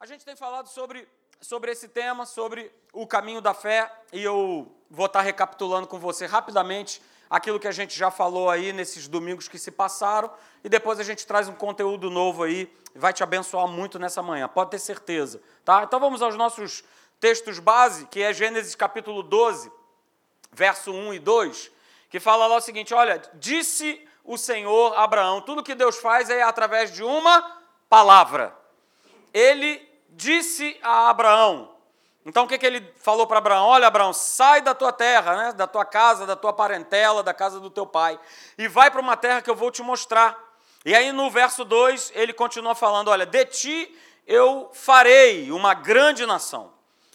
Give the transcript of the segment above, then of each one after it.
A gente tem falado sobre, sobre esse tema, sobre o caminho da fé, e eu vou estar recapitulando com você rapidamente aquilo que a gente já falou aí nesses domingos que se passaram, e depois a gente traz um conteúdo novo aí, vai te abençoar muito nessa manhã, pode ter certeza. Tá? Então vamos aos nossos textos base, que é Gênesis capítulo 12, verso 1 e 2, que fala lá o seguinte: olha, disse o Senhor a Abraão, tudo que Deus faz é através de uma palavra. Ele disse a Abraão. Então o que, que ele falou para Abraão? Olha, Abraão, sai da tua terra, né, da tua casa, da tua parentela, da casa do teu pai, e vai para uma terra que eu vou te mostrar. E aí no verso 2 ele continua falando: Olha, de ti eu farei uma grande nação.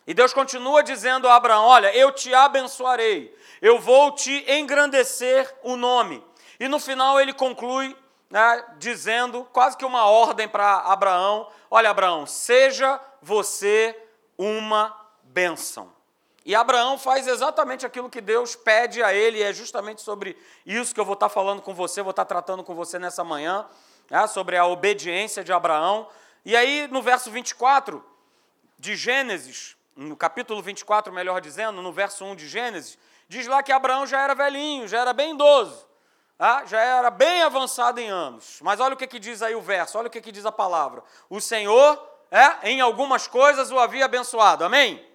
E Deus continua dizendo a Abraão: Olha, eu te abençoarei, eu vou te engrandecer o nome. E no final ele conclui né, dizendo quase que uma ordem para Abraão: Olha, Abraão, seja você uma bênção. E Abraão faz exatamente aquilo que Deus pede a ele, e é justamente sobre isso que eu vou estar falando com você, vou estar tratando com você nessa manhã, né, sobre a obediência de Abraão. E aí, no verso 24 de Gênesis, no capítulo 24, melhor dizendo, no verso 1 de Gênesis, diz lá que Abraão já era velhinho, já era bem idoso ah, já era bem avançado em anos. Mas olha o que, que diz aí o verso, olha o que, que diz a palavra. O Senhor, é, em algumas coisas, o havia abençoado. Amém?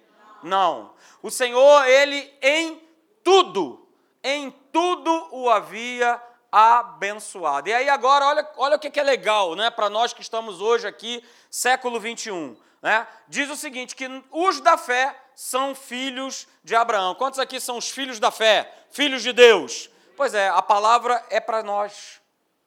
Não. Não. O Senhor, ele em tudo, em tudo o havia abençoado. E aí agora, olha, olha o que, que é legal, né, para nós que estamos hoje aqui, século 21. Né? Diz o seguinte: que os da fé são filhos de Abraão. Quantos aqui são os filhos da fé? Filhos de Deus? Pois é, a palavra é para nós.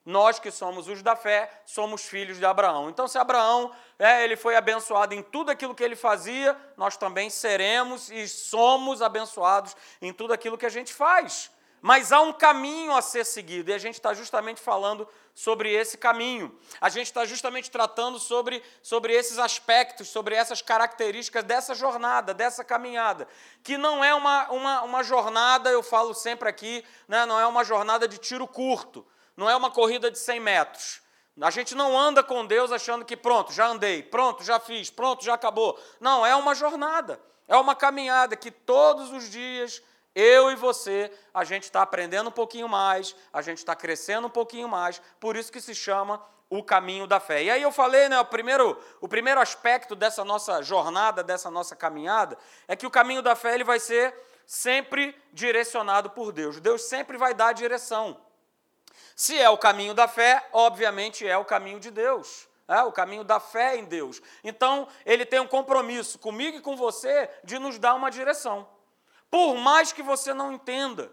Nós que somos os da fé, somos filhos de Abraão. Então, se Abraão é, ele foi abençoado em tudo aquilo que ele fazia, nós também seremos e somos abençoados em tudo aquilo que a gente faz. Mas há um caminho a ser seguido, e a gente está justamente falando sobre esse caminho. A gente está justamente tratando sobre, sobre esses aspectos, sobre essas características dessa jornada, dessa caminhada, que não é uma, uma, uma jornada, eu falo sempre aqui, né, não é uma jornada de tiro curto, não é uma corrida de 100 metros. A gente não anda com Deus achando que pronto, já andei, pronto, já fiz, pronto, já acabou. Não, é uma jornada, é uma caminhada que todos os dias eu e você, a gente está aprendendo um pouquinho mais, a gente está crescendo um pouquinho mais, por isso que se chama o caminho da fé. E aí eu falei, né, o primeiro, o primeiro aspecto dessa nossa jornada, dessa nossa caminhada, é que o caminho da fé ele vai ser sempre direcionado por Deus. Deus sempre vai dar a direção. Se é o caminho da fé, obviamente é o caminho de Deus. É o caminho da fé em Deus. Então, ele tem um compromisso comigo e com você de nos dar uma direção por mais que você não entenda.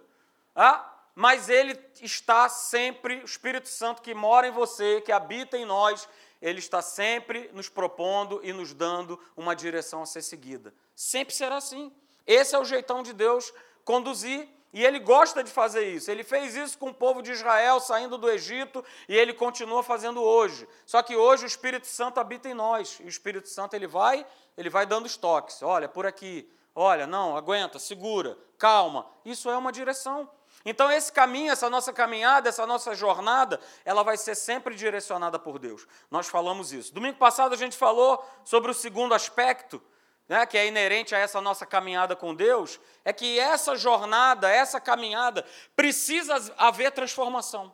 Ah, mas ele está sempre, o Espírito Santo que mora em você, que habita em nós, ele está sempre nos propondo e nos dando uma direção a ser seguida. Sempre será assim. Esse é o jeitão de Deus conduzir. E ele gosta de fazer isso. Ele fez isso com o povo de Israel saindo do Egito e ele continua fazendo hoje. Só que hoje o Espírito Santo habita em nós. E o Espírito Santo ele vai, ele vai dando os toques. Olha, por aqui, Olha, não, aguenta, segura, calma. Isso é uma direção. Então, esse caminho, essa nossa caminhada, essa nossa jornada, ela vai ser sempre direcionada por Deus. Nós falamos isso. Domingo passado a gente falou sobre o segundo aspecto, né, que é inerente a essa nossa caminhada com Deus, é que essa jornada, essa caminhada, precisa haver transformação.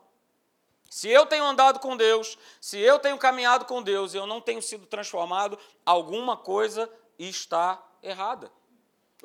Se eu tenho andado com Deus, se eu tenho caminhado com Deus e eu não tenho sido transformado, alguma coisa está errada.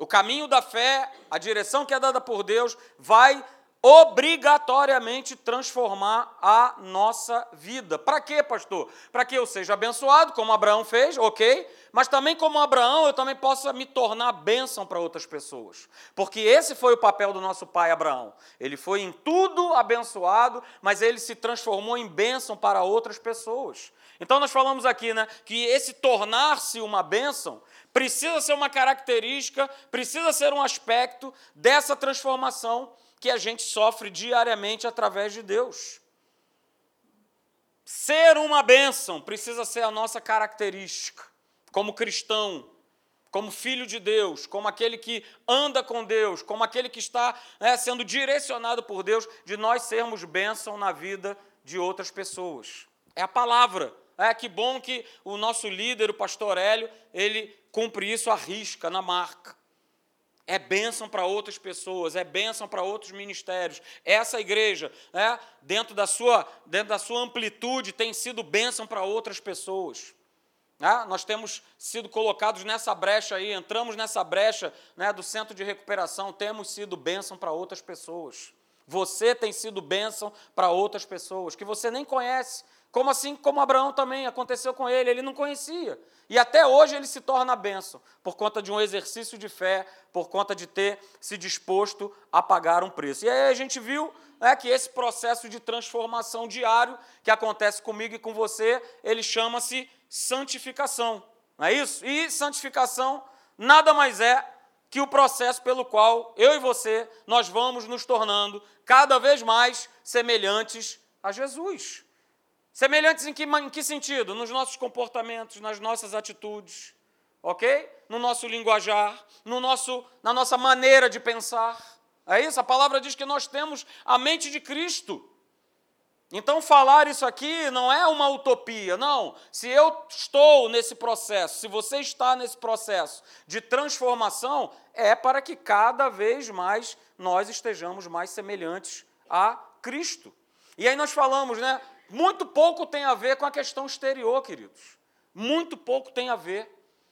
O caminho da fé, a direção que é dada por Deus, vai obrigatoriamente transformar a nossa vida. Para quê, pastor? Para que eu seja abençoado, como Abraão fez, ok? Mas também, como Abraão, eu também possa me tornar bênção para outras pessoas. Porque esse foi o papel do nosso pai Abraão. Ele foi em tudo abençoado, mas ele se transformou em bênção para outras pessoas. Então, nós falamos aqui né, que esse tornar-se uma bênção precisa ser uma característica, precisa ser um aspecto dessa transformação que a gente sofre diariamente através de Deus. Ser uma bênção precisa ser a nossa característica, como cristão, como filho de Deus, como aquele que anda com Deus, como aquele que está né, sendo direcionado por Deus, de nós sermos bênção na vida de outras pessoas. É a palavra É que bom que o nosso líder, o pastor Hélio, ele cumpre isso à risca, na marca. É bênção para outras pessoas, é bênção para outros ministérios. Essa igreja, é, dentro, da sua, dentro da sua amplitude, tem sido bênção para outras pessoas. É, nós temos sido colocados nessa brecha aí, entramos nessa brecha né, do centro de recuperação, temos sido bênção para outras pessoas. Você tem sido bênção para outras pessoas que você nem conhece. Como assim como Abraão também aconteceu com ele, ele não conhecia. E até hoje ele se torna bênção, por conta de um exercício de fé, por conta de ter se disposto a pagar um preço. E aí a gente viu né, que esse processo de transformação diário que acontece comigo e com você, ele chama-se santificação. Não é isso? E santificação nada mais é que o processo pelo qual eu e você nós vamos nos tornando cada vez mais semelhantes a Jesus. Semelhantes em que, em que sentido? Nos nossos comportamentos, nas nossas atitudes, ok? No nosso linguajar, no nosso, na nossa maneira de pensar. É isso? A palavra diz que nós temos a mente de Cristo. Então, falar isso aqui não é uma utopia, não. Se eu estou nesse processo, se você está nesse processo de transformação, é para que cada vez mais nós estejamos mais semelhantes a Cristo. E aí nós falamos, né? Muito pouco tem a ver com a questão exterior, queridos. Muito pouco tem a ver.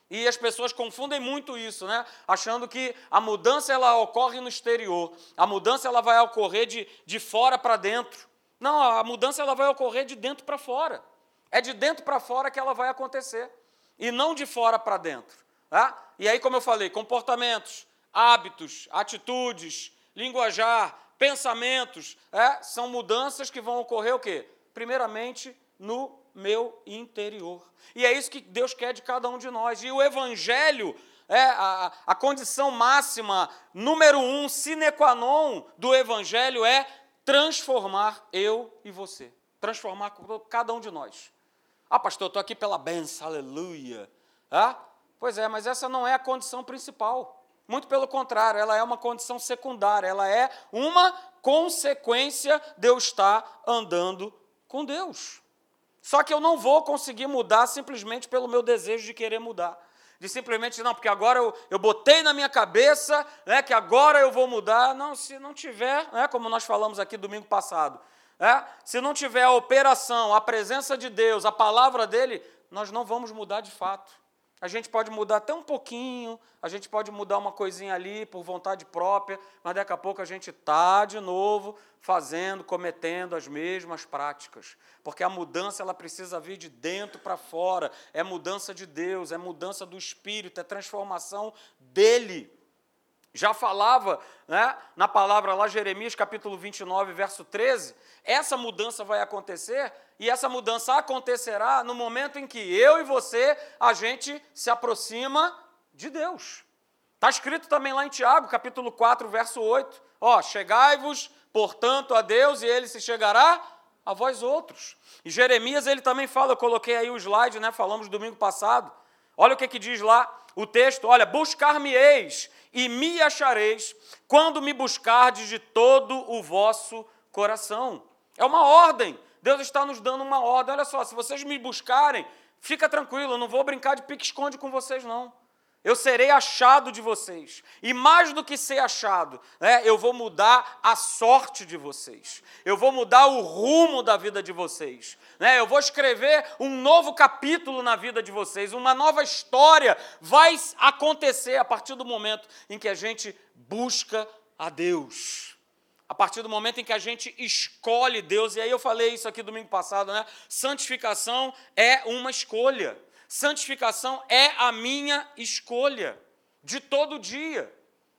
E as pessoas confundem muito isso, né? Achando que a mudança ela ocorre no exterior. A mudança ela vai ocorrer de, de fora para dentro. Não, a mudança ela vai ocorrer de dentro para fora. É de dentro para fora que ela vai acontecer. E não de fora para dentro. Tá? E aí, como eu falei, comportamentos, hábitos, atitudes, linguajar, pensamentos, é, são mudanças que vão ocorrer o quê? Primeiramente no meu interior. E é isso que Deus quer de cada um de nós. E o Evangelho é a, a condição máxima, número um, sine qua non do Evangelho é transformar eu e você. Transformar cada um de nós. Ah, pastor, eu estou aqui pela benção, aleluia. Ah? Pois é, mas essa não é a condição principal. Muito pelo contrário, ela é uma condição secundária, ela é uma consequência de eu estar andando com Deus. Só que eu não vou conseguir mudar simplesmente pelo meu desejo de querer mudar de simplesmente, não, porque agora eu, eu botei na minha cabeça né, que agora eu vou mudar. Não, se não tiver, né, como nós falamos aqui domingo passado, né, se não tiver a operação, a presença de Deus, a palavra dele, nós não vamos mudar de fato. A gente pode mudar até um pouquinho, a gente pode mudar uma coisinha ali por vontade própria, mas daqui a pouco a gente está de novo fazendo, cometendo as mesmas práticas. Porque a mudança ela precisa vir de dentro para fora, é mudança de Deus, é mudança do Espírito, é transformação dele. Já falava né, na palavra lá, Jeremias capítulo 29, verso 13, essa mudança vai acontecer e essa mudança acontecerá no momento em que eu e você, a gente se aproxima de Deus. Está escrito também lá em Tiago, capítulo 4, verso 8. Ó, chegai-vos, portanto, a Deus, e ele se chegará a vós outros. E Jeremias, ele também fala, eu coloquei aí o slide, né? Falamos domingo passado. Olha o que, que diz lá o texto: olha, buscar-me-eis e me achareis quando me buscardes de todo o vosso coração. É uma ordem. Deus está nos dando uma ordem. Olha só, se vocês me buscarem, fica tranquilo, eu não vou brincar de pique-esconde com vocês, não. Eu serei achado de vocês. E mais do que ser achado, né, eu vou mudar a sorte de vocês. Eu vou mudar o rumo da vida de vocês. Né? Eu vou escrever um novo capítulo na vida de vocês. Uma nova história vai acontecer a partir do momento em que a gente busca a Deus a partir do momento em que a gente escolhe Deus, e aí eu falei isso aqui domingo passado, né? Santificação é uma escolha. Santificação é a minha escolha de todo dia,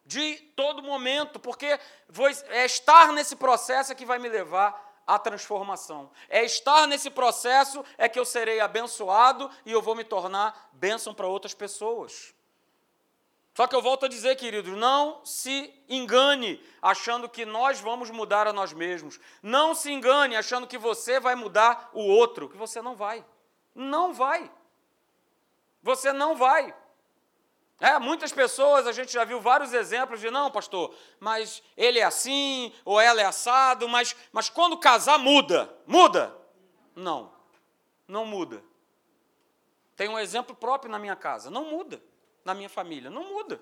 de todo momento, porque é estar nesse processo é que vai me levar à transformação. É estar nesse processo é que eu serei abençoado e eu vou me tornar bênção para outras pessoas. Só que eu volto a dizer, queridos, não se engane achando que nós vamos mudar a nós mesmos. Não se engane achando que você vai mudar o outro, que você não vai. Não vai. Você não vai. É, muitas pessoas, a gente já viu vários exemplos de, não, pastor, mas ele é assim, ou ela é assado, mas, mas quando casar muda. Muda? Não, não muda. Tenho um exemplo próprio na minha casa. Não muda. Na minha família. Não muda.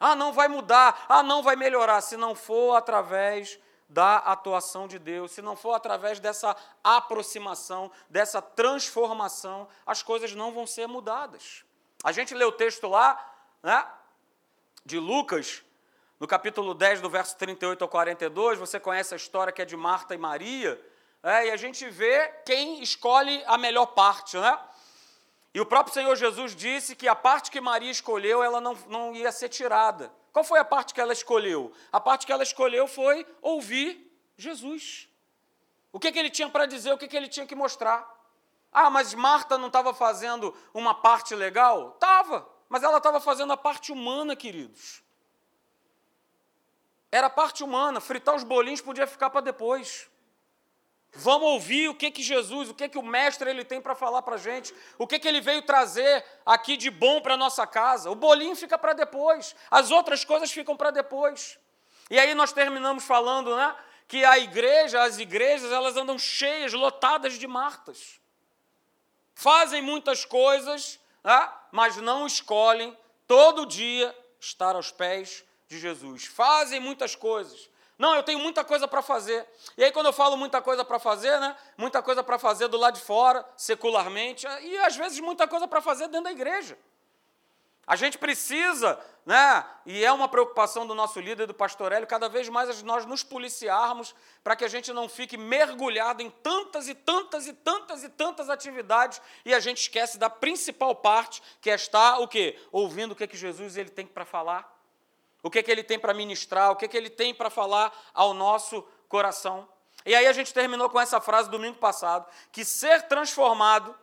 Ah, não vai mudar. Ah, não vai melhorar. Se não for através da atuação de Deus, se não for através dessa aproximação, dessa transformação, as coisas não vão ser mudadas. A gente lê o texto lá, né, de Lucas, no capítulo 10, do verso 38 ao 42, você conhece a história que é de Marta e Maria, é, e a gente vê quem escolhe a melhor parte, né? E o próprio Senhor Jesus disse que a parte que Maria escolheu, ela não, não ia ser tirada. Qual foi a parte que ela escolheu? A parte que ela escolheu foi ouvir Jesus. O que, que ele tinha para dizer, o que, que ele tinha que mostrar. Ah, mas Marta não estava fazendo uma parte legal? Estava, mas ela estava fazendo a parte humana, queridos. Era a parte humana, fritar os bolinhos podia ficar para depois. Vamos ouvir o que que Jesus, o que que o mestre ele tem para falar para a gente, o que que ele veio trazer aqui de bom para nossa casa. O bolinho fica para depois, as outras coisas ficam para depois. E aí nós terminamos falando, né, que a igreja, as igrejas, elas andam cheias, lotadas de Martas. Fazem muitas coisas, né, mas não escolhem todo dia estar aos pés de Jesus. Fazem muitas coisas, não, eu tenho muita coisa para fazer. E aí, quando eu falo muita coisa para fazer, né? Muita coisa para fazer do lado de fora, secularmente, e às vezes muita coisa para fazer dentro da igreja. A gente precisa, né? E é uma preocupação do nosso líder, do pastor Hélio, cada vez mais nós nos policiarmos para que a gente não fique mergulhado em tantas e tantas e tantas e tantas atividades e a gente esquece da principal parte, que é estar o quê? Ouvindo o que, é que Jesus ele tem para falar o que, que ele tem para ministrar, o que, que ele tem para falar ao nosso coração. E aí a gente terminou com essa frase domingo passado, que ser transformado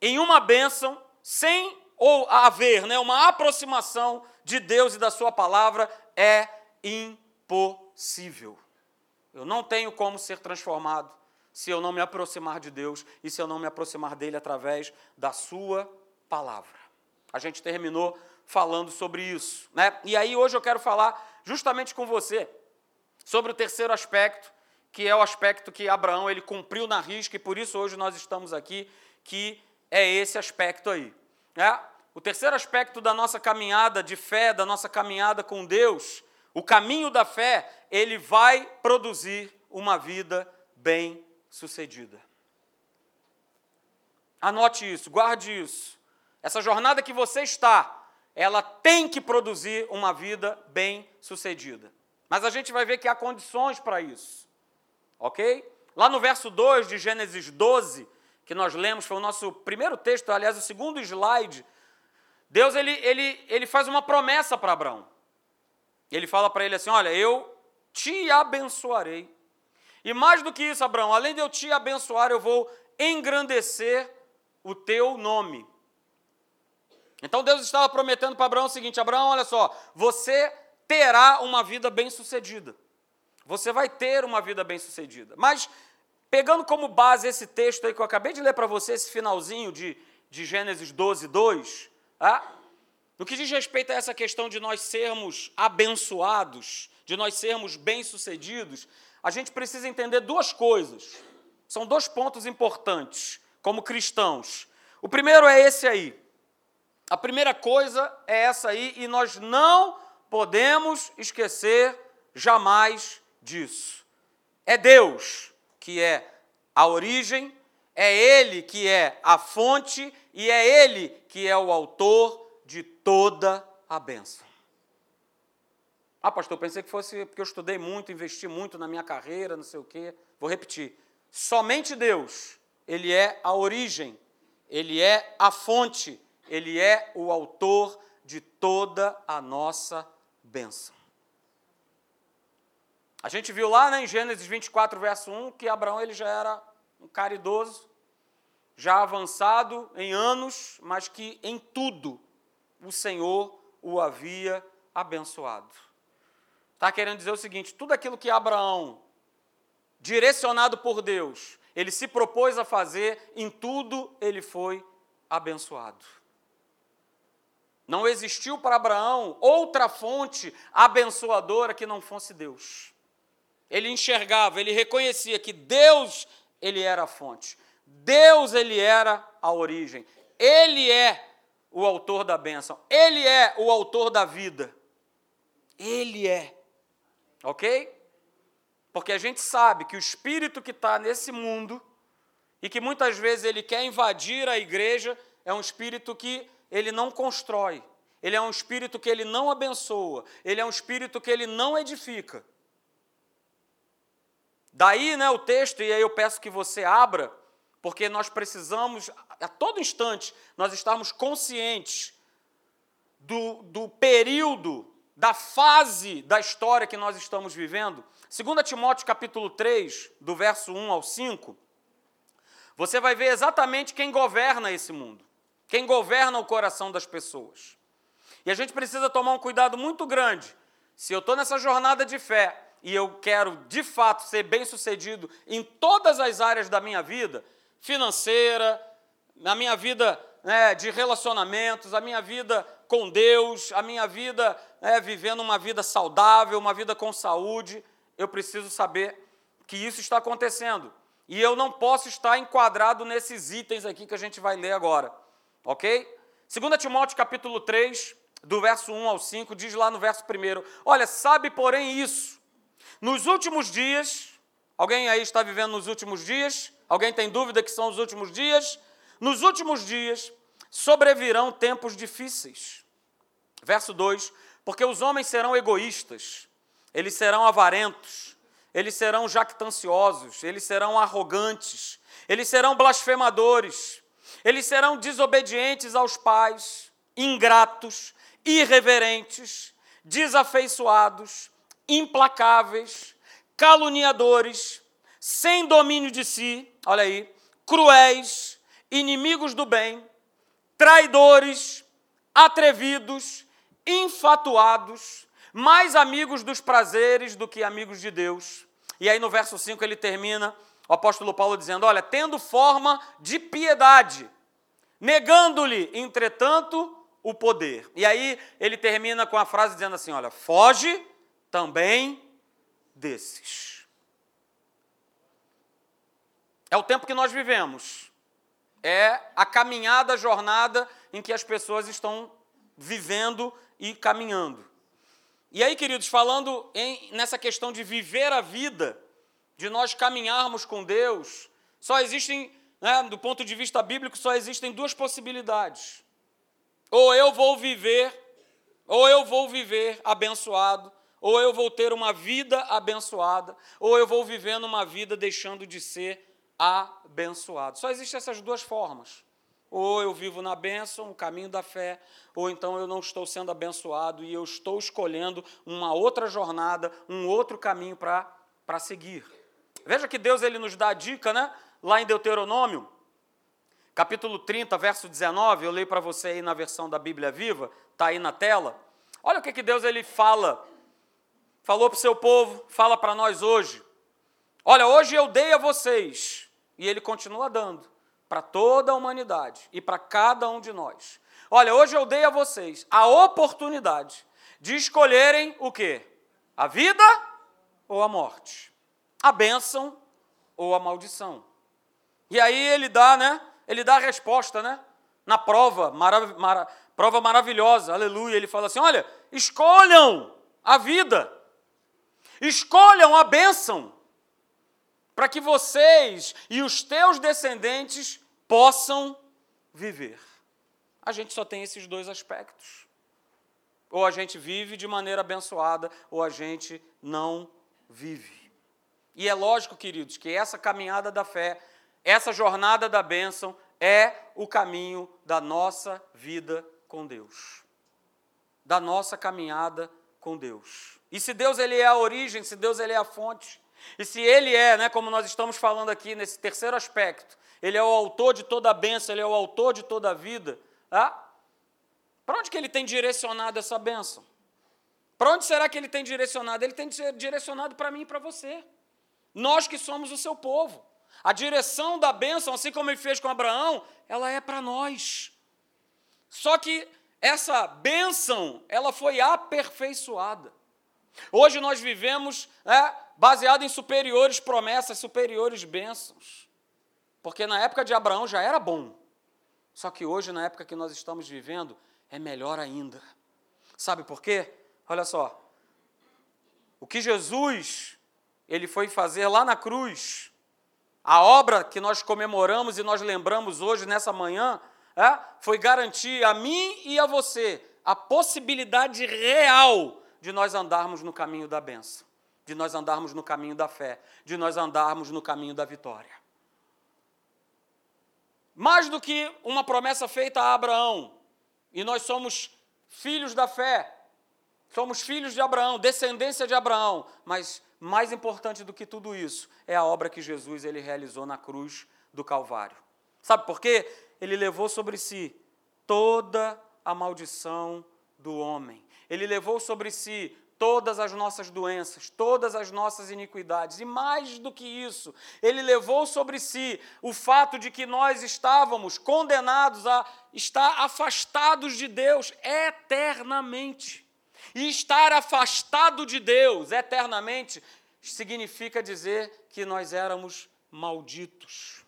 em uma bênção sem ou haver né, uma aproximação de Deus e da sua palavra é impossível. Eu não tenho como ser transformado se eu não me aproximar de Deus e se eu não me aproximar dele através da sua palavra. A gente terminou falando sobre isso. Né? E aí hoje eu quero falar justamente com você sobre o terceiro aspecto, que é o aspecto que Abraão ele cumpriu na risca, e por isso hoje nós estamos aqui, que é esse aspecto aí. Né? O terceiro aspecto da nossa caminhada de fé, da nossa caminhada com Deus, o caminho da fé, ele vai produzir uma vida bem sucedida. Anote isso, guarde isso. Essa jornada que você está, ela tem que produzir uma vida bem sucedida. Mas a gente vai ver que há condições para isso. Ok? Lá no verso 2 de Gênesis 12, que nós lemos, foi o nosso primeiro texto, aliás, o segundo slide. Deus ele, ele, ele faz uma promessa para Abraão. Ele fala para ele assim: Olha, eu te abençoarei. E mais do que isso, Abraão, além de eu te abençoar, eu vou engrandecer o teu nome. Então Deus estava prometendo para Abraão o seguinte: Abraão, olha só, você terá uma vida bem-sucedida. Você vai ter uma vida bem-sucedida. Mas, pegando como base esse texto aí que eu acabei de ler para você, esse finalzinho de, de Gênesis 12, 2, tá? no que diz respeito a essa questão de nós sermos abençoados, de nós sermos bem-sucedidos, a gente precisa entender duas coisas. São dois pontos importantes como cristãos. O primeiro é esse aí. A primeira coisa é essa aí, e nós não podemos esquecer jamais disso. É Deus que é a origem, é Ele que é a fonte e é Ele que é o autor de toda a bênção. Ah, pastor, pensei que fosse porque eu estudei muito, investi muito na minha carreira, não sei o quê. Vou repetir. Somente Deus, Ele é a origem, Ele é a fonte ele é o autor de toda a nossa bênção. A gente viu lá né, em Gênesis 24, verso 1, que Abraão ele já era um cara idoso, já avançado em anos, mas que em tudo o Senhor o havia abençoado. Está querendo dizer o seguinte: tudo aquilo que Abraão, direcionado por Deus, ele se propôs a fazer, em tudo ele foi abençoado. Não existiu para Abraão outra fonte abençoadora que não fosse Deus. Ele enxergava, ele reconhecia que Deus, ele era a fonte. Deus, ele era a origem. Ele é o autor da bênção. Ele é o autor da vida. Ele é. Ok? Porque a gente sabe que o espírito que está nesse mundo e que muitas vezes ele quer invadir a igreja é um espírito que ele não constrói. Ele é um espírito que ele não abençoa. Ele é um espírito que ele não edifica. Daí, né, o texto, e aí eu peço que você abra, porque nós precisamos, a todo instante, nós estarmos conscientes do, do período, da fase da história que nós estamos vivendo. 2 Timóteo capítulo 3, do verso 1 ao 5, você vai ver exatamente quem governa esse mundo, quem governa o coração das pessoas. E a gente precisa tomar um cuidado muito grande. Se eu estou nessa jornada de fé e eu quero de fato ser bem sucedido em todas as áreas da minha vida, financeira, na minha vida né, de relacionamentos, a minha vida com Deus, a minha vida né, vivendo uma vida saudável, uma vida com saúde, eu preciso saber que isso está acontecendo. E eu não posso estar enquadrado nesses itens aqui que a gente vai ler agora. Ok? 2 Timóteo capítulo 3, do verso 1 ao 5, diz lá no verso 1: Olha, sabe, porém, isso. Nos últimos dias, alguém aí está vivendo nos últimos dias? Alguém tem dúvida que são os últimos dias? Nos últimos dias sobrevirão tempos difíceis. Verso 2: Porque os homens serão egoístas, eles serão avarentos, eles serão jactanciosos, eles serão arrogantes, eles serão blasfemadores, eles serão desobedientes aos pais, ingratos, irreverentes, desafeiçoados, implacáveis, caluniadores, sem domínio de si, olha aí, cruéis, inimigos do bem, traidores, atrevidos, infatuados, mais amigos dos prazeres do que amigos de Deus. E aí no verso 5 ele termina, o apóstolo Paulo dizendo: Olha, tendo forma de piedade, negando-lhe, entretanto, o poder. E aí ele termina com a frase dizendo assim: Olha, foge também desses. É o tempo que nós vivemos. É a caminhada, a jornada em que as pessoas estão vivendo e caminhando. E aí, queridos, falando em, nessa questão de viver a vida, de nós caminharmos com Deus, só existem, né, do ponto de vista bíblico, só existem duas possibilidades. Ou eu vou viver, ou eu vou viver abençoado, ou eu vou ter uma vida abençoada, ou eu vou vivendo uma vida deixando de ser abençoado. Só existem essas duas formas. Ou eu vivo na bênção, o caminho da fé, ou então eu não estou sendo abençoado e eu estou escolhendo uma outra jornada, um outro caminho para seguir. Veja que Deus ele nos dá a dica, né? Lá em Deuteronômio, capítulo 30, verso 19, eu leio para você aí na versão da Bíblia Viva, está aí na tela. Olha o que, que Deus ele fala. Falou para o seu povo, fala para nós hoje. Olha, hoje eu dei a vocês e ele continua dando para toda a humanidade e para cada um de nós. Olha, hoje eu dei a vocês a oportunidade de escolherem o quê? A vida ou a morte? A bênção ou a maldição? E aí ele dá, né? Ele dá a resposta, né? Na prova, marav mara prova maravilhosa, aleluia. Ele fala assim: olha, escolham a vida, escolham a bênção, para que vocês e os teus descendentes possam viver. A gente só tem esses dois aspectos. Ou a gente vive de maneira abençoada, ou a gente não vive. E é lógico, queridos, que essa caminhada da fé, essa jornada da bênção, é o caminho da nossa vida com Deus. Da nossa caminhada com Deus. E se Deus ele é a origem, se Deus ele é a fonte, e se ele é, né, como nós estamos falando aqui nesse terceiro aspecto, ele é o autor de toda a bênção, ele é o autor de toda a vida, ah, para onde que ele tem direcionado essa bênção? Para onde será que ele tem direcionado? Ele tem direcionado para mim e para você. Nós que somos o seu povo. A direção da bênção, assim como ele fez com Abraão, ela é para nós. Só que essa bênção, ela foi aperfeiçoada. Hoje nós vivemos né, baseado em superiores promessas, superiores bênçãos. Porque na época de Abraão já era bom. Só que hoje, na época que nós estamos vivendo, é melhor ainda. Sabe por quê? Olha só. O que Jesus ele foi fazer lá na cruz, a obra que nós comemoramos e nós lembramos hoje nessa manhã, é, foi garantir a mim e a você a possibilidade real de nós andarmos no caminho da benção, de nós andarmos no caminho da fé, de nós andarmos no caminho da vitória. Mais do que uma promessa feita a Abraão, e nós somos filhos da fé, somos filhos de Abraão, descendência de Abraão, mas mais importante do que tudo isso é a obra que Jesus ele realizou na cruz do Calvário. Sabe por quê? Ele levou sobre si toda a maldição do homem. Ele levou sobre si todas as nossas doenças, todas as nossas iniquidades. E mais do que isso, ele levou sobre si o fato de que nós estávamos condenados a estar afastados de Deus eternamente. E estar afastado de Deus eternamente significa dizer que nós éramos malditos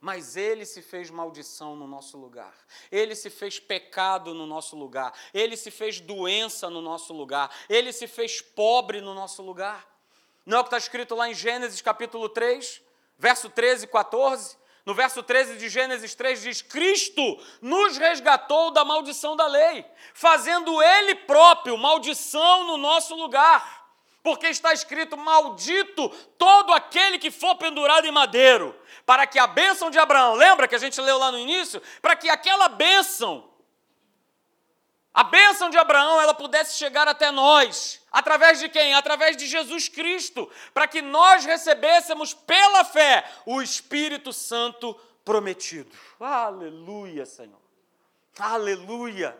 mas ele se fez maldição no nosso lugar, ele se fez pecado no nosso lugar, ele se fez doença no nosso lugar, ele se fez pobre no nosso lugar. Não é o que está escrito lá em Gênesis capítulo 3, verso 13 e 14? No verso 13 de Gênesis 3 diz: Cristo nos resgatou da maldição da lei, fazendo Ele próprio maldição no nosso lugar porque está escrito: Maldito todo aquele que for pendurado em madeiro, para que a bênção de Abraão, lembra que a gente leu lá no início? Para que aquela bênção, a bênção de Abraão, ela pudesse chegar até nós. Através de quem? Através de Jesus Cristo, para que nós recebêssemos pela fé o Espírito Santo prometido. Aleluia, Senhor. Aleluia.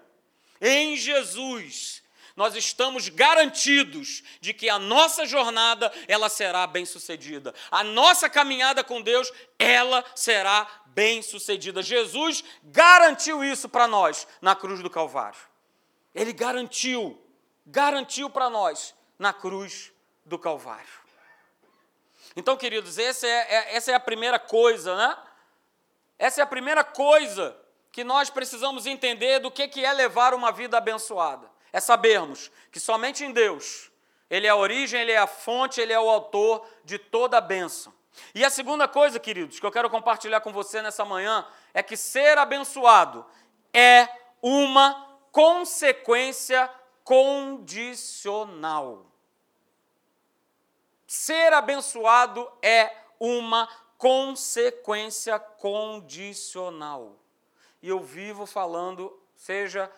Em Jesus nós estamos garantidos de que a nossa jornada ela será bem-sucedida. A nossa caminhada com Deus, ela será bem-sucedida. Jesus garantiu isso para nós na cruz do Calvário. Ele garantiu, garantiu para nós na cruz do Calvário. Então, queridos, essa é, é, essa é a primeira coisa, né? Essa é a primeira coisa que nós precisamos entender do que, que é levar uma vida abençoada é sabermos que somente em Deus, Ele é a origem, Ele é a fonte, Ele é o autor de toda a bênção. E a segunda coisa, queridos, que eu quero compartilhar com você nessa manhã, é que ser abençoado é uma consequência condicional. Ser abençoado é uma consequência condicional. E eu vivo falando, seja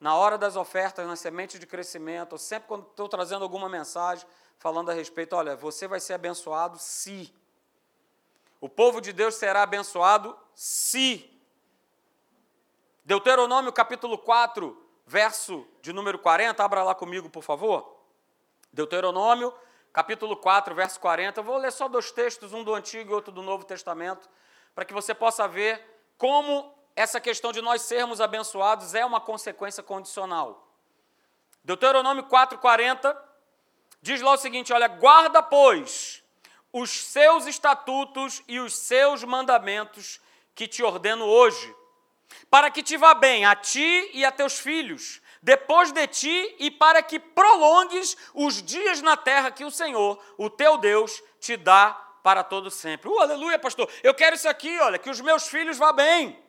na hora das ofertas, na semente de crescimento, sempre quando estou trazendo alguma mensagem falando a respeito, olha, você vai ser abençoado se. O povo de Deus será abençoado se. Deuteronômio capítulo 4, verso de número 40, abra lá comigo, por favor. Deuteronômio capítulo 4, verso 40. Eu vou ler só dois textos, um do Antigo e outro do Novo Testamento, para que você possa ver como essa questão de nós sermos abençoados é uma consequência condicional. Deuteronômio 4,40 diz lá o seguinte: olha, guarda, pois, os seus estatutos e os seus mandamentos que te ordeno hoje, para que te vá bem a ti e a teus filhos, depois de ti, e para que prolongues os dias na terra que o Senhor, o teu Deus, te dá para todo sempre. Uh, aleluia, pastor. Eu quero isso aqui, olha, que os meus filhos vá bem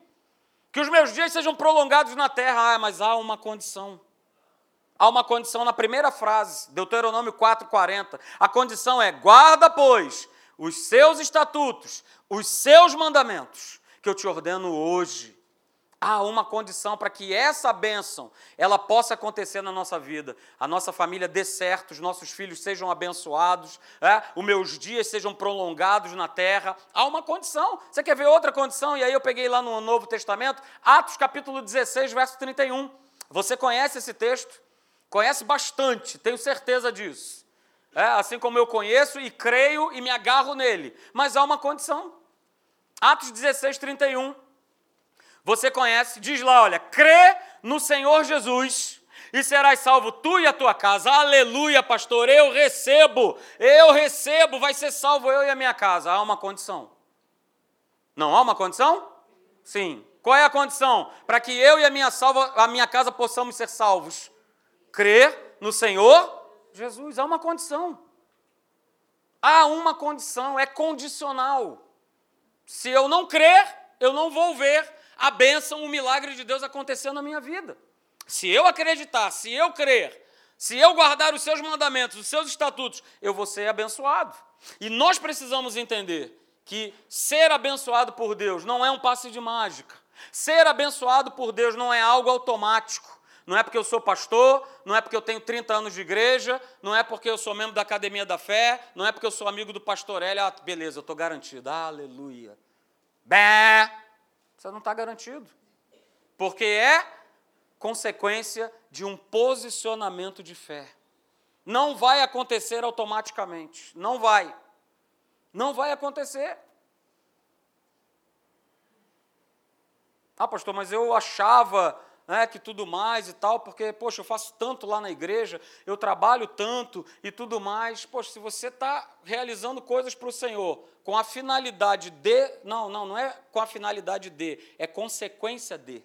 que os meus dias sejam prolongados na terra. Ah, mas há uma condição. Há uma condição na primeira frase, Deuteronômio 4,40. A condição é: guarda, pois, os seus estatutos, os seus mandamentos, que eu te ordeno hoje há uma condição para que essa bênção ela possa acontecer na nossa vida. A nossa família dê certo, os nossos filhos sejam abençoados, é? os meus dias sejam prolongados na terra. Há uma condição. Você quer ver outra condição? E aí eu peguei lá no Novo Testamento, Atos capítulo 16, verso 31. Você conhece esse texto? Conhece bastante, tenho certeza disso. É, assim como eu conheço e creio e me agarro nele. Mas há uma condição. Atos 16, 31. Você conhece, diz lá, olha, crê no Senhor Jesus e serás salvo tu e a tua casa. Aleluia, pastor, eu recebo, eu recebo, vai ser salvo eu e a minha casa. Há uma condição. Não há uma condição? Sim. Qual é a condição? Para que eu e a minha, salva, a minha casa possamos ser salvos? Crer no Senhor Jesus. Há uma condição. Há uma condição, é condicional. Se eu não crer, eu não vou ver a bênção, o milagre de Deus acontecendo na minha vida. Se eu acreditar, se eu crer, se eu guardar os seus mandamentos, os seus estatutos, eu vou ser abençoado. E nós precisamos entender que ser abençoado por Deus não é um passe de mágica. Ser abençoado por Deus não é algo automático. Não é porque eu sou pastor, não é porque eu tenho 30 anos de igreja, não é porque eu sou membro da Academia da Fé, não é porque eu sou amigo do pastor ah, beleza, eu estou garantido. Aleluia. Bé! Você não está garantido. Porque é consequência de um posicionamento de fé. Não vai acontecer automaticamente. Não vai. Não vai acontecer. Ah, pastor, mas eu achava né, que tudo mais e tal, porque, poxa, eu faço tanto lá na igreja, eu trabalho tanto e tudo mais. Poxa, se você está realizando coisas para o Senhor com a finalidade de. Não, não, não é com a finalidade de, é consequência de.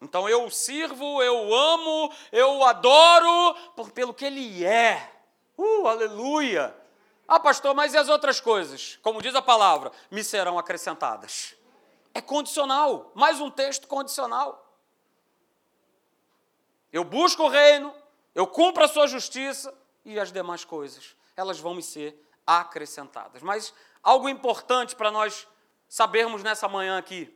Então eu sirvo, eu amo, eu adoro por, pelo que Ele é. Uh, aleluia! Ah, pastor, mas e as outras coisas? Como diz a palavra, me serão acrescentadas. É condicional, mais um texto condicional. Eu busco o reino, eu cumpro a sua justiça e as demais coisas, elas vão me ser acrescentadas. Mas algo importante para nós sabermos nessa manhã aqui.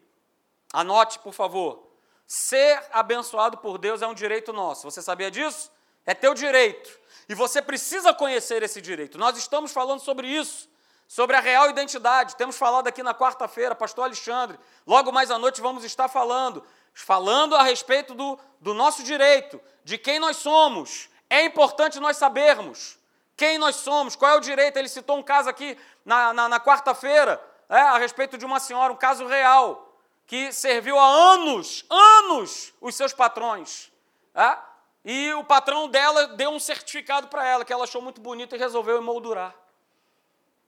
Anote, por favor. Ser abençoado por Deus é um direito nosso. Você sabia disso? É teu direito. E você precisa conhecer esse direito. Nós estamos falando sobre isso, sobre a real identidade. Temos falado aqui na quarta-feira, pastor Alexandre. Logo mais à noite vamos estar falando, falando a respeito do, do nosso direito, de quem nós somos. É importante nós sabermos quem nós somos, qual é o direito. Ele citou um caso aqui na, na, na quarta-feira, é, a respeito de uma senhora, um caso real, que serviu há anos, anos, os seus patrões. É? E o patrão dela deu um certificado para ela, que ela achou muito bonito e resolveu emoldurar.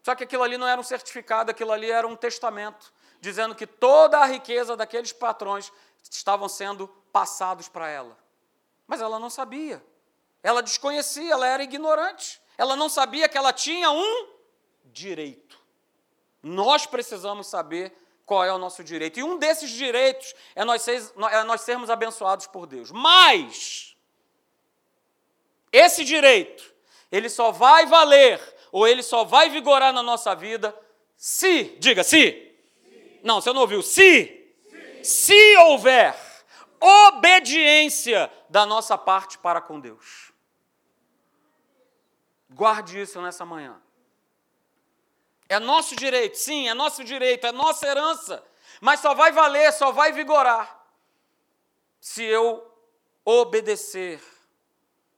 Só que aquilo ali não era um certificado, aquilo ali era um testamento, dizendo que toda a riqueza daqueles patrões estavam sendo passados para ela. Mas ela não sabia. Ela desconhecia, ela era ignorante. Ela não sabia que ela tinha um direito. Nós precisamos saber qual é o nosso direito. E um desses direitos é nós, ser, é nós sermos abençoados por Deus. Mas esse direito, ele só vai valer, ou ele só vai vigorar na nossa vida, se, diga se. Não, você não ouviu. Se, Sim. se houver obediência da nossa parte para com Deus. Guarde isso nessa manhã. É nosso direito, sim, é nosso direito, é nossa herança, mas só vai valer, só vai vigorar se eu obedecer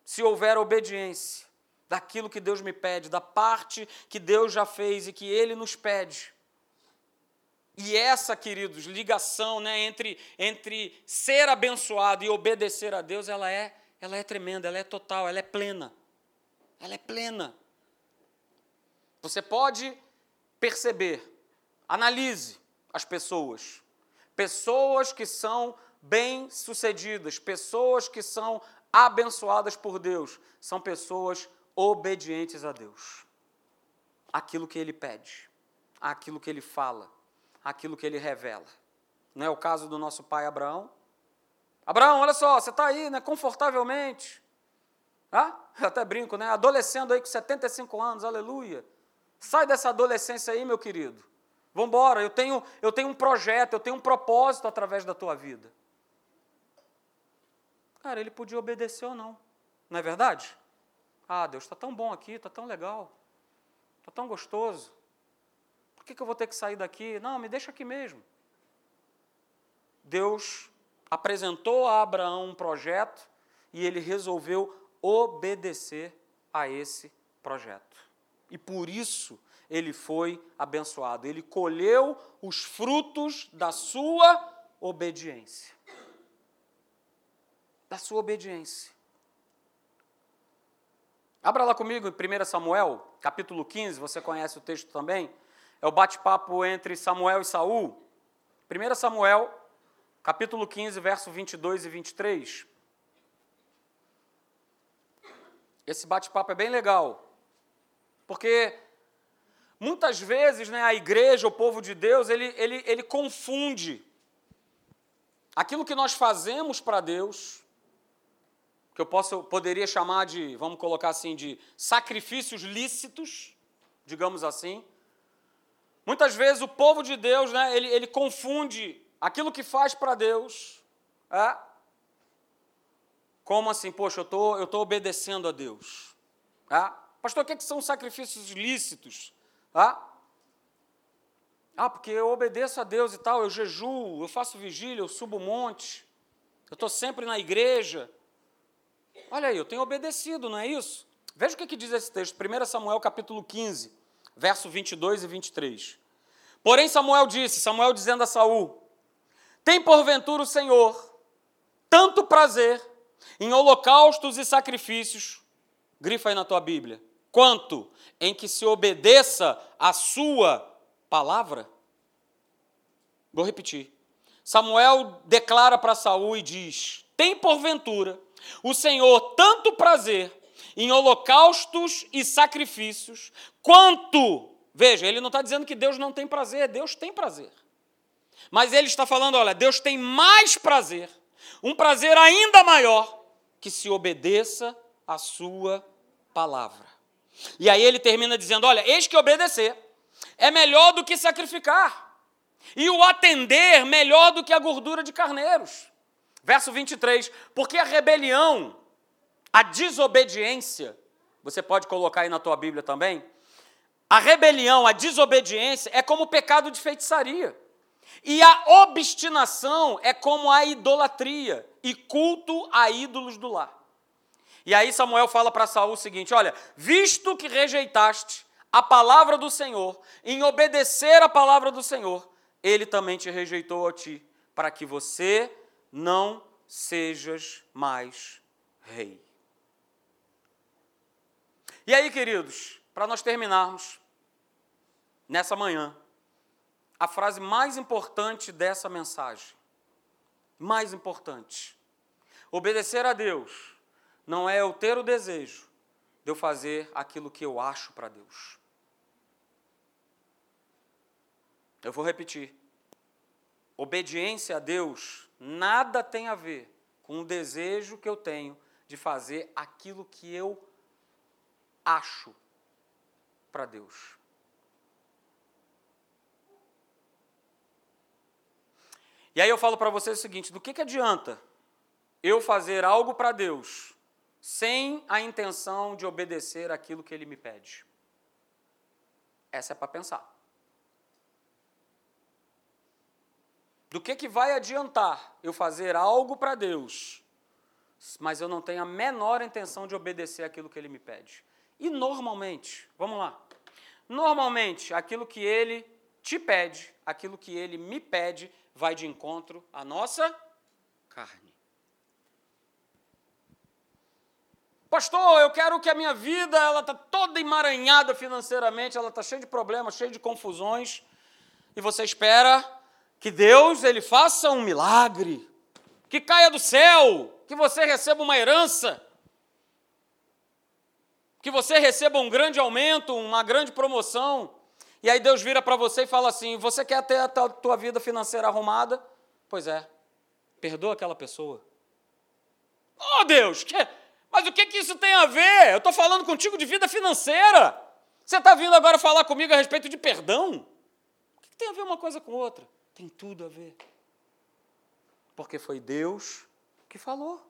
se houver obediência daquilo que Deus me pede, da parte que Deus já fez e que Ele nos pede. E essa, queridos, ligação né, entre, entre ser abençoado e obedecer a Deus, ela é, ela é tremenda, ela é total, ela é plena. Ela é plena. Você pode perceber, analise as pessoas. Pessoas que são bem-sucedidas, pessoas que são abençoadas por Deus são pessoas obedientes a Deus. Aquilo que ele pede, aquilo que ele fala, aquilo que ele revela. Não é o caso do nosso pai Abraão? Abraão, olha só, você está aí, né, confortavelmente. Ah, eu até brinco, né? Adolescendo aí com 75 anos, aleluia. Sai dessa adolescência aí, meu querido. Vamos embora, eu tenho, eu tenho um projeto, eu tenho um propósito através da tua vida. Cara, ele podia obedecer ou não. Não é verdade? Ah, Deus, está tão bom aqui, está tão legal, está tão gostoso. Por que, que eu vou ter que sair daqui? Não, me deixa aqui mesmo. Deus apresentou a Abraão um projeto e ele resolveu obedecer a esse projeto. E por isso ele foi abençoado. Ele colheu os frutos da sua obediência da sua obediência. Abra lá comigo em 1 Samuel, capítulo 15, você conhece o texto também. É o bate-papo entre Samuel e Saul. 1 Samuel, capítulo 15, verso 22 e 23. Esse bate-papo é bem legal, porque muitas vezes né, a igreja, o povo de Deus, ele, ele, ele confunde aquilo que nós fazemos para Deus, que eu posso, poderia chamar de, vamos colocar assim, de sacrifícios lícitos, digamos assim. Muitas vezes o povo de Deus, né, ele, ele confunde aquilo que faz para Deus, é, como assim, poxa, eu tô, estou tô obedecendo a Deus. É? Pastor, o que, é que são sacrifícios lícitos? Ah? ah, porque eu obedeço a Deus e tal, eu jejuo, eu faço vigília, eu subo o monte, eu estou sempre na igreja. Olha aí, eu tenho obedecido, não é isso? Veja o que, que diz esse texto, 1 Samuel capítulo 15, verso 22 e 23. Porém Samuel disse, Samuel dizendo a Saul, tem porventura o Senhor tanto prazer em holocaustos e sacrifícios, grifa aí na tua Bíblia, quanto em que se obedeça a sua palavra? Vou repetir. Samuel declara para Saul e diz: Tem porventura o Senhor tanto prazer em holocaustos e sacrifícios, quanto. Veja, ele não está dizendo que Deus não tem prazer, Deus tem prazer. Mas ele está falando: olha, Deus tem mais prazer, um prazer ainda maior, que se obedeça a sua palavra. E aí ele termina dizendo: olha, eis que obedecer é melhor do que sacrificar, e o atender melhor do que a gordura de carneiros. Verso 23: Porque a rebelião, a desobediência, você pode colocar aí na tua Bíblia também, a rebelião, a desobediência é como o pecado de feitiçaria. E a obstinação é como a idolatria e culto a ídolos do lar. E aí Samuel fala para Saul o seguinte: olha, visto que rejeitaste a palavra do Senhor, em obedecer a palavra do Senhor, ele também te rejeitou a ti, para que você não sejas mais rei. E aí, queridos, para nós terminarmos nessa manhã, a frase mais importante dessa mensagem, mais importante, obedecer a Deus não é eu ter o desejo de eu fazer aquilo que eu acho para Deus. Eu vou repetir. Obediência a Deus nada tem a ver com o desejo que eu tenho de fazer aquilo que eu acho para Deus. E aí eu falo para vocês o seguinte: do que, que adianta eu fazer algo para Deus sem a intenção de obedecer aquilo que ele me pede. Essa é para pensar. Do que, que vai adiantar eu fazer algo para Deus, mas eu não tenho a menor intenção de obedecer aquilo que ele me pede? E normalmente, vamos lá, normalmente aquilo que ele te pede, aquilo que ele me pede, vai de encontro à nossa carne. Pastor, eu quero que a minha vida ela está toda emaranhada financeiramente, ela está cheia de problemas, cheia de confusões, e você espera que Deus ele faça um milagre, que caia do céu, que você receba uma herança, que você receba um grande aumento, uma grande promoção. E aí Deus vira para você e fala assim: Você quer ter a tua vida financeira arrumada? Pois é, perdoa aquela pessoa. Oh Deus, que, mas o que, que isso tem a ver? Eu estou falando contigo de vida financeira. Você está vindo agora falar comigo a respeito de perdão? O que, que tem a ver uma coisa com outra? Tem tudo a ver. Porque foi Deus que falou.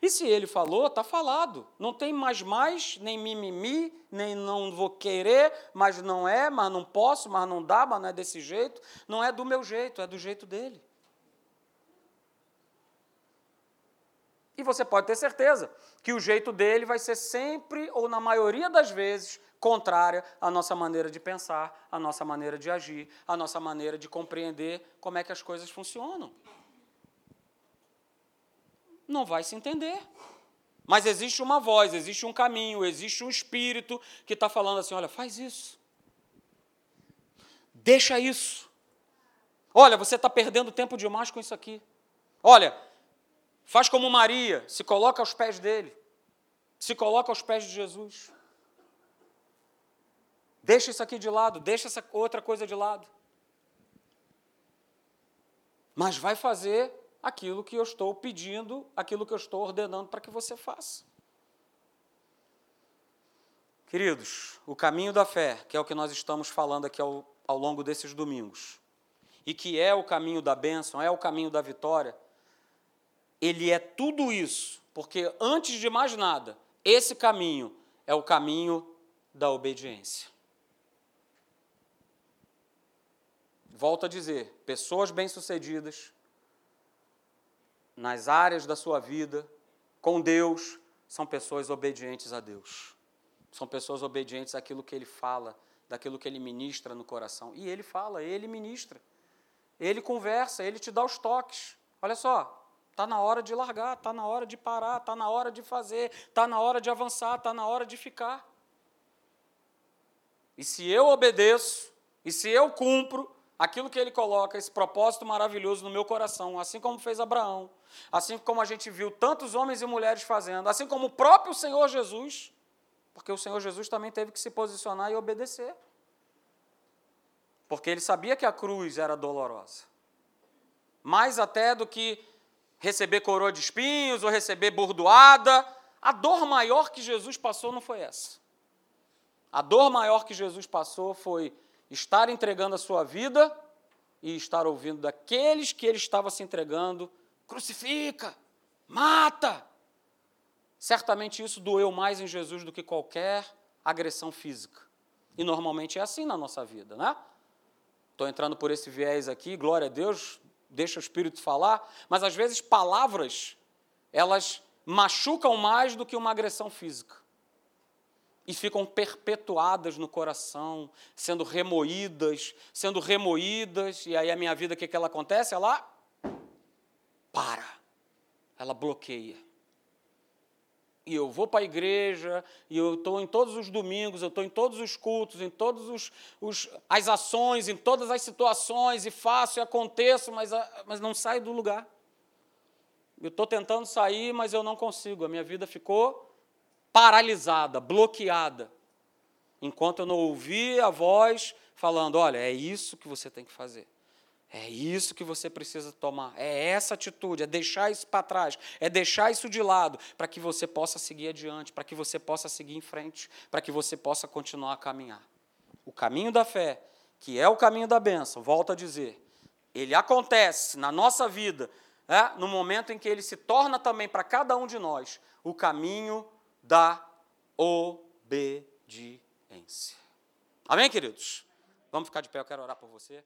E se ele falou, está falado. Não tem mais mais, nem mimimi, nem não vou querer, mas não é, mas não posso, mas não dá, mas não é desse jeito. Não é do meu jeito, é do jeito dele. E você pode ter certeza que o jeito dele vai ser sempre, ou na maioria das vezes, contrária à nossa maneira de pensar, à nossa maneira de agir, à nossa maneira de compreender como é que as coisas funcionam. Não vai se entender. Mas existe uma voz, existe um caminho, existe um espírito que está falando assim: olha, faz isso. Deixa isso. Olha, você está perdendo tempo demais com isso aqui. Olha, faz como Maria, se coloca aos pés dele, se coloca aos pés de Jesus. Deixa isso aqui de lado, deixa essa outra coisa de lado. Mas vai fazer aquilo que eu estou pedindo, aquilo que eu estou ordenando para que você faça. Queridos, o caminho da fé, que é o que nós estamos falando aqui ao, ao longo desses domingos, e que é o caminho da bênção, é o caminho da vitória, ele é tudo isso, porque antes de mais nada, esse caminho é o caminho da obediência. Volto a dizer, pessoas bem-sucedidas nas áreas da sua vida, com Deus, são pessoas obedientes a Deus. São pessoas obedientes àquilo que ele fala, daquilo que ele ministra no coração. E ele fala, ele ministra. Ele conversa, ele te dá os toques. Olha só, está na hora de largar, está na hora de parar, está na hora de fazer, está na hora de avançar, está na hora de ficar. E se eu obedeço, e se eu cumpro aquilo que ele coloca, esse propósito maravilhoso no meu coração, assim como fez Abraão, assim como a gente viu tantos homens e mulheres fazendo, assim como o próprio Senhor Jesus, porque o Senhor Jesus também teve que se posicionar e obedecer. Porque ele sabia que a cruz era dolorosa. Mais até do que receber coroa de espinhos ou receber bordoada. A dor maior que Jesus passou não foi essa. A dor maior que Jesus passou foi estar entregando a sua vida e estar ouvindo daqueles que ele estava se entregando: crucifica, mata, Certamente isso doeu mais em Jesus do que qualquer agressão física. E normalmente é assim na nossa vida, né? Estou entrando por esse viés aqui, glória a Deus, deixa o Espírito falar, mas às vezes palavras, elas machucam mais do que uma agressão física. E ficam perpetuadas no coração, sendo remoídas, sendo remoídas, e aí a minha vida, o que, que ela acontece? Ela para, ela bloqueia e eu vou para a igreja, e eu estou em todos os domingos, eu estou em todos os cultos, em todas as ações, em todas as situações, e faço e aconteço, mas, mas não saio do lugar. Eu estou tentando sair, mas eu não consigo. A minha vida ficou paralisada, bloqueada, enquanto eu não ouvi a voz falando: olha, é isso que você tem que fazer. É isso que você precisa tomar. É essa atitude, é deixar isso para trás, é deixar isso de lado, para que você possa seguir adiante, para que você possa seguir em frente, para que você possa continuar a caminhar. O caminho da fé, que é o caminho da bênção, volto a dizer, ele acontece na nossa vida, é, no momento em que ele se torna também para cada um de nós o caminho da obediência. Amém, queridos? Vamos ficar de pé, eu quero orar por você.